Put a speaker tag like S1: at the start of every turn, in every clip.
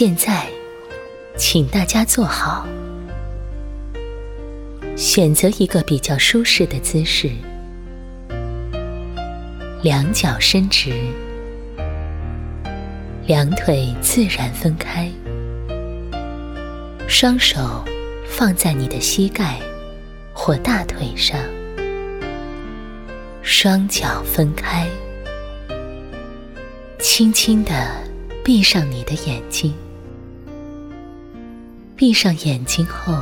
S1: 现在，请大家坐好，选择一个比较舒适的姿势，两脚伸直，两腿自然分开，双手放在你的膝盖或大腿上，双脚分开，轻轻的。闭上你的眼睛，闭上眼睛后，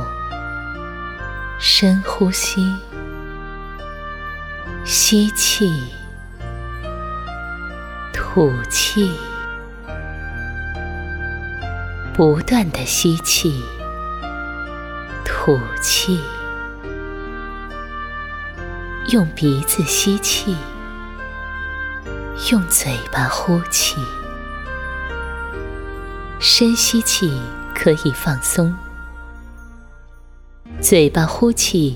S1: 深呼吸，吸气，吐气，不断的吸气，吐气，用鼻子吸气，用嘴巴呼气。深吸气可以放松，嘴巴呼气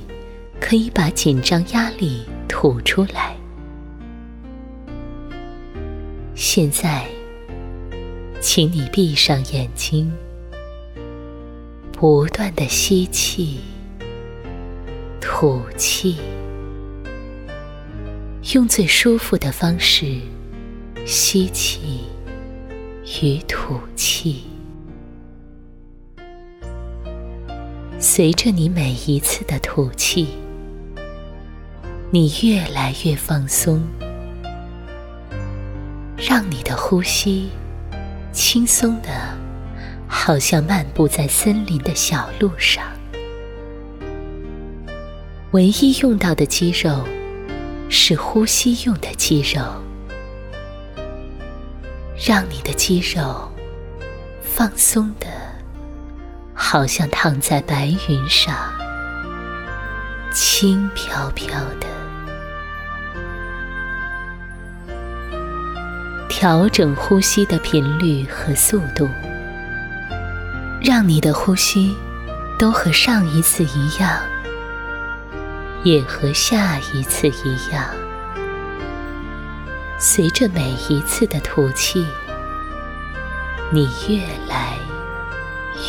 S1: 可以把紧张压力吐出来。现在，请你闭上眼睛，不断的吸气、吐气，用最舒服的方式吸气。与吐气，随着你每一次的吐气，你越来越放松，让你的呼吸轻松的，好像漫步在森林的小路上。唯一用到的肌肉是呼吸用的肌肉。让你的肌肉放松的，好像躺在白云上，轻飘飘的。调整呼吸的频率和速度，让你的呼吸都和上一次一样，也和下一次一样。随着每一次的吐气，你越来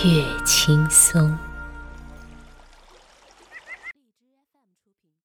S1: 越轻松。